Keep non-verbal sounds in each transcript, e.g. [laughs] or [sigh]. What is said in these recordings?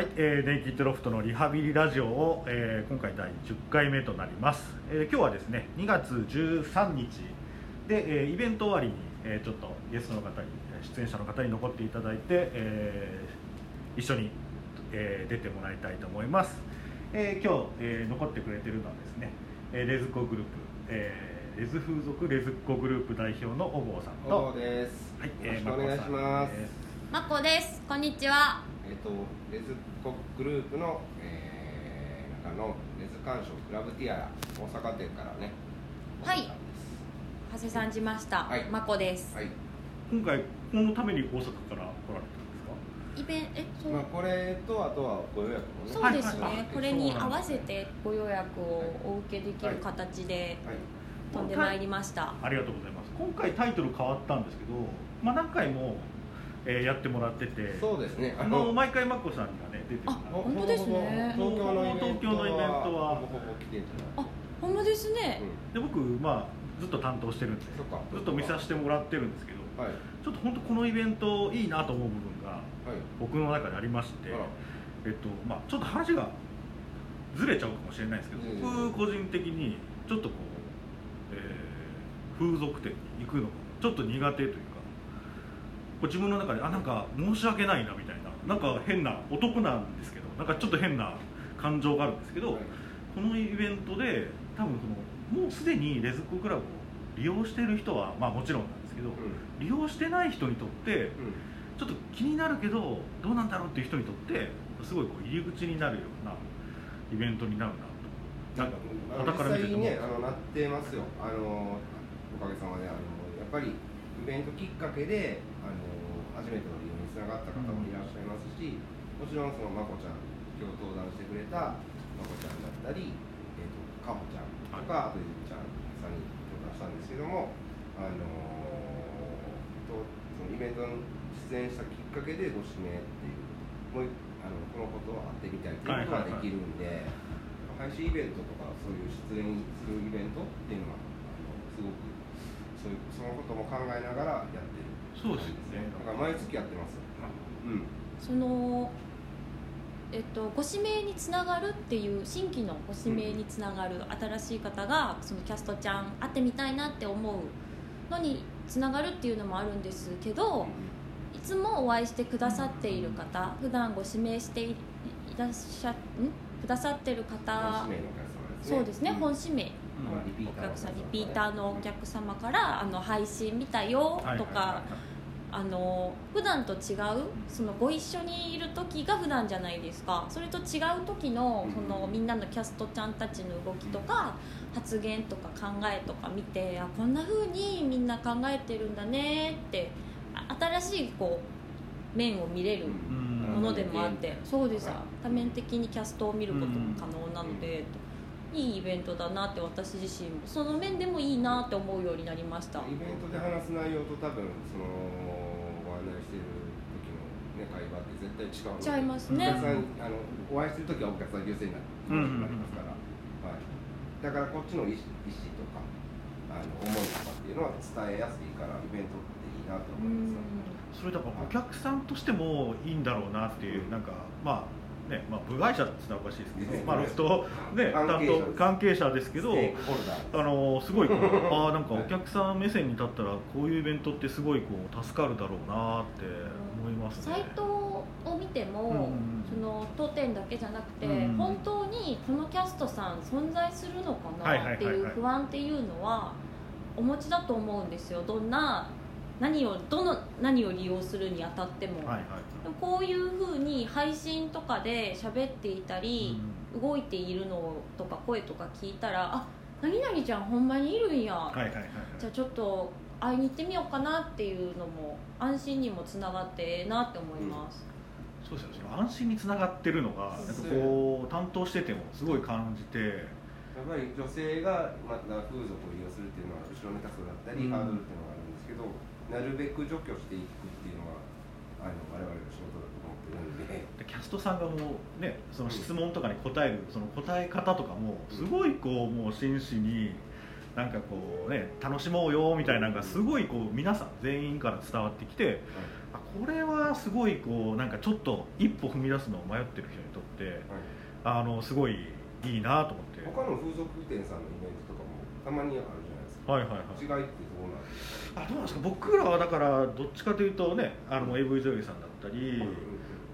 はい、えー、ネイキッドロフトのリハビリラジオを、えー、今回第10回目となります、えー今日はですね2月13日で、えーイベント終わりに、えーちょっとゲストの方にえー出演者の方に残っていただいて、えー一緒に、えー出てもらいたいと思います、えー今日、えー残ってくれてるのはですね、えーレズコグループ、えーレズ風俗レズコグループ代表の小郷さんと小郷です。はいよろしくお願いします。えまこです。こんにちは。えっ、とレズコグループの、えー、中のレズ鑑賞クラブティアラ大阪店からね。はい長谷さんじました。はいまこです。はい。今回このために大阪から来られたんですか？イベンえそう、まあこれとあとはご予約もね。そうですね、はいはいこれに合わせてご予約をお受けできる形ではい。飛んでまいりました。ありがとうございます今回タイトル変わったんですけど、まあ、何回も、えーやってもらってて。そうですね。あの毎回マッコさんにはね出てもらってほ本当ですね。東京のイベントは東京のイベントは。ほぼほぼ来てんじゃない。あ、ほんまですね。で僕、まあ、ずっと担当してるんでそっか。ずっと見させてもらってるんですけどはい。ちょっと本当このイベントいいなと思う部分がはい。僕の中でありましてえっとまあ、ちょっと話がずれちゃうかもしれないですけどうん。僕個人的にちょっとこう、えー風俗店に行くのがちょっと苦手というかこう自分の中であなんか申し訳ないなみたいな。なんか変な男なんですけど。なんかちょっと変な感情があるんですけど、はい。このイベントで多分そのもうすでにレズコクラブを利用している人は、まあ、もちろんなんですけど、う利用してない人にとってん。うん。ちょっと気になるけどどうなんだろうっていう人にとってすごいこう入り口になるようなイベントになるなと。なんかあの傍から見てても、実際にねあのなってますよ。あのおかげさまであのやっぱりイベントきっかけであの初めての利用につながった方もいらっしゃいますし、もちろんそのまこちゃん今日登壇してくれたまこちゃんだったり、えー、とかほちゃんとか、あとゆずちゃんさんに登壇したんですけどもあのとそのイベントに出演したきっかけでご指名っていうもうあのこのことを会ってみたいということができるんで。配信イベントとかそういう出演するイベントっていうのはあのすごくそういうそのことも考えながらやってる。そうですよね。だから毎月やってますうん。そのえっと、ご指名につながるっていう新規のご指名につながる新しい方がそのキャストちゃん会ってみたいなって思うのにつながるっていうのもあるんですけどいつもお会いしてくださっている方普段ご指名していいらっしゃん？くださってる方本指名のお客様ですね。そうですね、ん。本指名お客さんリピーターのお客様からあの配信見たよとかあの普段と違うそのご一緒にいる時が普段じゃないですか。それと違う時のそのみんなのキャストちゃんたちの動きとか発言とか考えとか見てあこんな風にみんな考えてるんだねってあ新しいこう面を見れるうん。ものでもあって。そうです。はい多面的にキャストを見ることも可能なので、いいイベントだなって私自身もその面でもいいなって思うようになりました。イベントで話す内容と多分そのご案内してる時の、ね、会話って絶対違うのでちゃいますね。お客さんあのお会いする時はお客さん優先になりますから、はい、だからこっちの意思意思とかあの思いとかっていうのは伝えやすいからイベントっていいなとう思います。ん。それだからお客さんとしてもいいんだろうなっていうなんかまあねまあ、部外者って言ったらおかしいですけど、まあ、ロフト、ね、担関係者です。当関係者ですけどあのすごいこうあーなんかお客さん目線に立ったらこういうイベントってすごいこう助かるだろうなって思いますね。サイトを見ても、うんその当店だけじゃなくて、うん本当にこのキャストさん存在するのかなっていう不安っていうのはお持ちだと思うんですよ。どんな何をどの何を利用するにあたっても、はいはい。でもこういうふうに配信とかで喋っていたり、動いているのとか声とか聞いたらあ何々ちゃんほんまにいるんや、はいはいはいはい。じゃあちょっと会いに行ってみようかなっていうのも安心にもつながってええなって思います、そうですよその安心につながってるのがなんかこう担当しててもすごい感じて。やっぱり女性がまた風俗を利用するっていうのは後ろめたさだったり、うん。ハードルっていうのがあるんですけどなるべく除去していくっていうのがあの我々の仕事だと思ってるんで。でキャストさんがもうねその質問とかに答えるその答え方とかもすごいこうもう真摯になんかこうね楽しもうよみたいなのがすごいこう皆さん全員から伝わってきてあこれはすごいこうなんかちょっと一歩踏み出すのを迷ってる人にとってあのすごいいいなと思って。他の風俗店さんのイベントとかもたまにあるはいはいはい。違いってどうなんですか？あどうなんですか？僕らはだからどっちかというとねあの AV 女優さんだったり、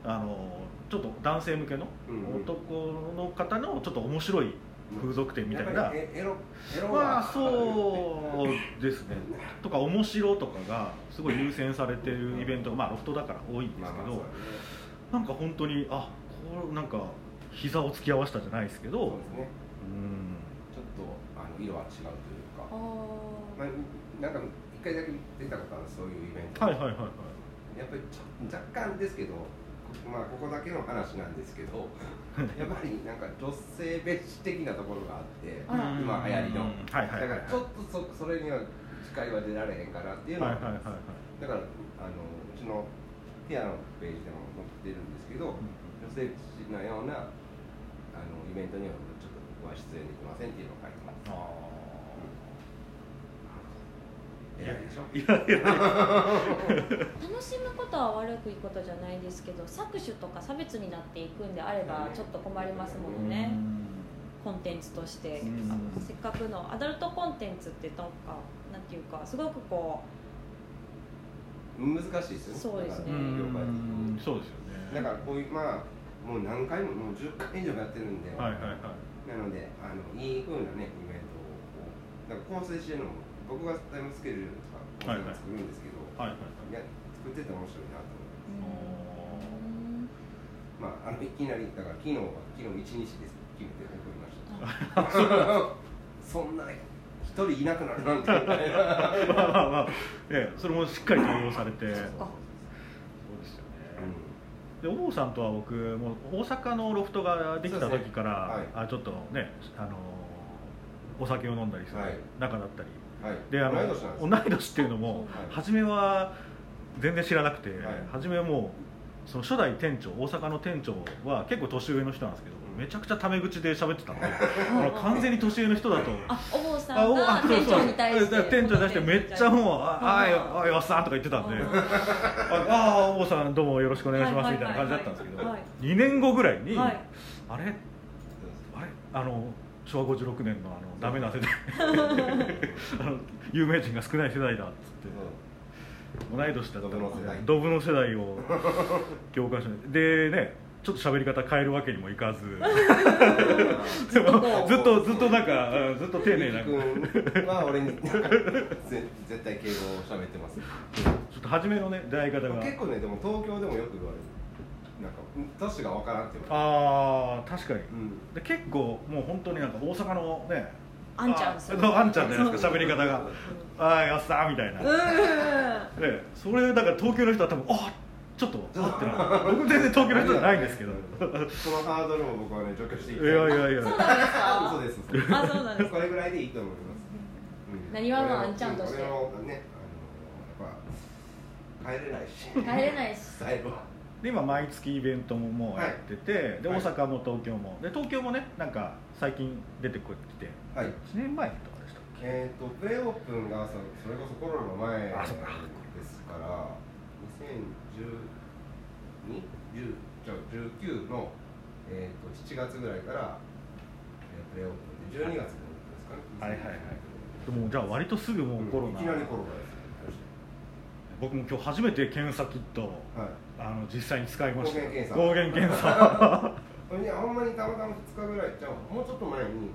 あのちょっと男性向けの男の方のちょっと面白い風俗店みたいな、まあはそうですね。とか面白とかがすごい優先されてるイベントが、まあ、ロフトだから多いんですけど、なんか本当にあこれなんか膝を突き合わせたじゃないですけど。そうですね。うん。ちょっとあの色は違うというまあ、なんか一回だけ出たことあるそういうイベント、はいはいはいはい。やっぱりちょ若干ですけどまあここだけの話なんですけど [laughs] やっぱりなんか女性別的なところがあって今流行りの、うんはいはいだからちょっとそそれには近いは出られへんかなっていうのは,、はいはいはいはい。だからあのうちのペアのページでも載ってるんですけど、女性別なようなあのイベントにはちょっと僕は出演できませんっていうのを書いてます。あ偉いでしょーいやいや楽しむことは悪いことじゃないですけど搾取とか差別になっていくんであればちょっと困りますものね。コンテンツとして。せっかくのアダルトコンテンツってなんかなんていうかすごくこ難しいですよ。ねそうですね。そうですよね。だからこういうまあもう何回ももう10回以上やってるんで、はいはいはい。なのであのいい風なねイベントをなんか構成してるのも僕がタイムスケジュールとか作るんですけど、はいはい。はいいや作ってて面白いなと思いますまああのいきなりだから昨日は昨日一日です決めて送りました。[laughs] そんな一人いなくなるなんてみたいなまあまあまあ、ええ、それもしっかり対応されてそうですよね、でお坊さんとは僕もう大阪のロフトができた時から、そうですねあちょっとねあのお酒を飲んだりするはい仲だったり、はいであの同い年っていうのも、はい。初めは全然知らなくて、はい。初めはもうその初代店長大阪の店長は結構年上の人なんですけど、うん。めちゃくちゃタメ口で喋ってたので [laughs] あの完全に年上の人だと。あお坊さんが店長に対して店長に対してめっちゃもう「ああいおっさん」とか言ってたんで「あああお坊さんどうもよろしくお願いします」みたいな感じだったんですけどはい。はい2年後ぐらいに「はい。あれあれ？あの昭和56年のあのダメな世代。[laughs] あの有名人が少ない世代だ」っつって。同い年だったドブの世代。ドブの世代を共感してでねちょっと喋り方変えるわけにもいかず。ずっと。[laughs] ずっとなんかうんずっと丁寧な。君は俺に絶対敬語を喋ってます。ちょっと初めのね出会い方が。結構ねでも東京でもよく言われるなんか年がわからんって言わああ確かに。で結構もう本当になんか大阪のねあんちゃんですよそうあんちゃんじゃないですか喋り方が。う「ああやっさー」みたいな、んでそれだから東京の人は多分あちょっとあってな僕 [laughs] 全然東京の人じゃないんですけど。そのハードルも僕はね除去していい。やいやいや。そうなんですか。嘘です嘘です。あそうなんですこれぐらいでいいと思います、うん。なにわのあんちゃんとして？ねあのやっぱ帰れないし。帰れないし。スタイルはで今毎月イベントももうやってて、ではい。大阪も東京も。で東京もねなんか最近出てきて。はい。1年前とかでしたっけ？えー、とプレオープンがそそれこそコロナの前ですから2012 10じゃあ19の、えー、と7月ぐらいから、えープレオープンで12月のですかね。はいはいはい。でもじゃあ割とすぐもうコロナ、いきなりコロナです僕も今日初めて検査キットはいあの実際に使いました。抗原検査。いや [laughs] ほんまにたまたま2日ぐらいじゃあもうちょっと前に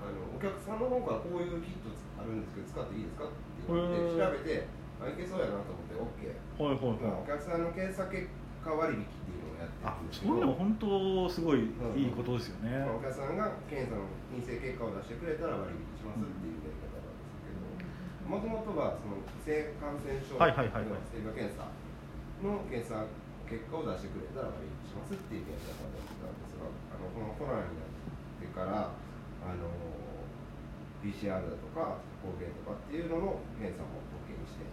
あのお客さんの方からこういうキットあるんですけど使っていいですかって言われて調べてあいけそうやなと思って OK はいはいまあはいお客さんの検査結果割引っていうのをやってあるんですそれでも本当すごいうんいいことですよね、まあお客さんが検査の陰性結果を出してくれたら割引しますっていうやり方なんですけどもともとはその性感染症はいはいはいはいの検査結果を出してくれたら割引しますっていうやり方だったんですがあのこのコロナになってからあの PCR だとか抗原とかっていうのの検査も OK にして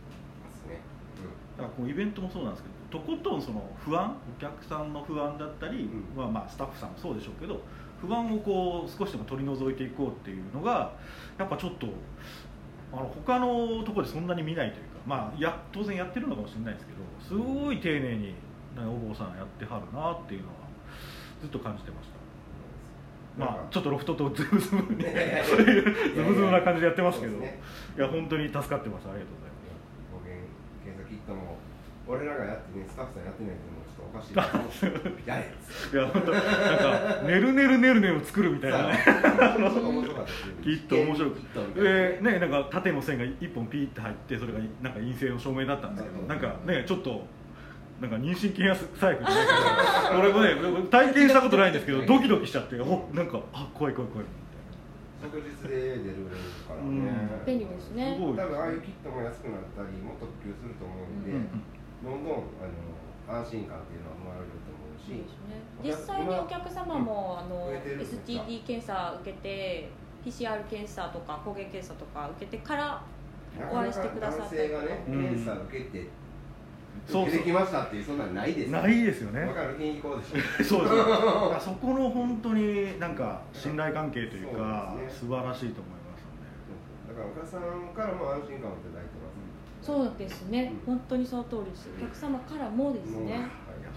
ますね。うんだからこのイベントもそうなんですけどとことんその不安お客さんの不安だったり、うんまあ、まあスタッフさんもそうでしょうけど不安をこう少しでも取り除いていこうっていうのがやっぱちょっとあの他のところでそんなに見ないというかまあや当然やってるのかもしれないですけどすごい丁寧にお坊さんやってはるなっていうのはずっと感じてました。まあちょっとロフトとズブズブにズブズブな感じでやってますけど。いや本当に助かってます。ありがとうござい保険検査キットも俺らがやってねスタッフさんやってないっていうのもちょっとおかしいやれっつって。いや本当なんか「ねるねるねるね」を作るみたいな。ねそう。[laughs] 面白かったです。きっと面白くキットみた。いなでねなんか縦の線が一本ピーって入ってそれがなんか陰性の証明だったんですけどなんかねちょっとなんか妊娠検査細工じゃないけど俺もね [laughs] 体験したことないんですけど [laughs] ドキドキしちゃっておなんかあ怖い怖い怖い。み即日で出るからうんね便利ですね多分ああいうキットも安くなったりもっと普及すると思うんで、うんどんどんあの安心感っていうのは生まれると思うしね。実際にお客様もあの増えてるんですか STD 検査受けて PCR 検査とか抗原検査とか受けてからお会いしてくださったり男性がねうん。検査受けて、そうそう。受けてきましたっていうそんなんないですないですよね。わかる？銀行でしょ。[laughs] そうです [laughs] だからそこの本当になんか信頼関係というか素晴らしいと思いますだからお客さんからも安心感をいただいてますそうですね。本当にその通りです。お客様からもですね。い。や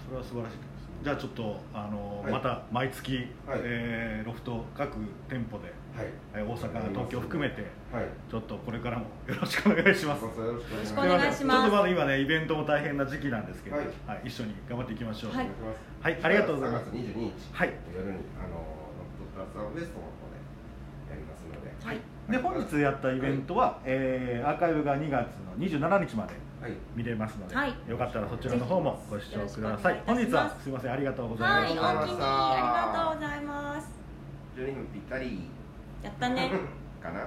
それは素晴らしいです。じゃあちょっとあの、はい。また毎月、はい。えーロフト各店舗で、はい。えー大阪東京含めてはい。ちょっとこれからもよろしくお願いします。よろしくお願いしおます。願いします。ちょっとまだ今ねイベントも大変な時期なんですけど、ははいい一緒に頑張っていきましょう。はい。はい。ありがとうございます。3月22日、はい。夜にあのロフトプラスアウエストの方でやりますので、はいで本日やったイベントは、えーアーカイブが2月の27日まではい、見れますので、はい。よかったらそちらの方もご視聴ください。本日はすいません。ありがとうございまはいした、おおきにありがとうございます。[laughs] 12分ぴったりやったね。かな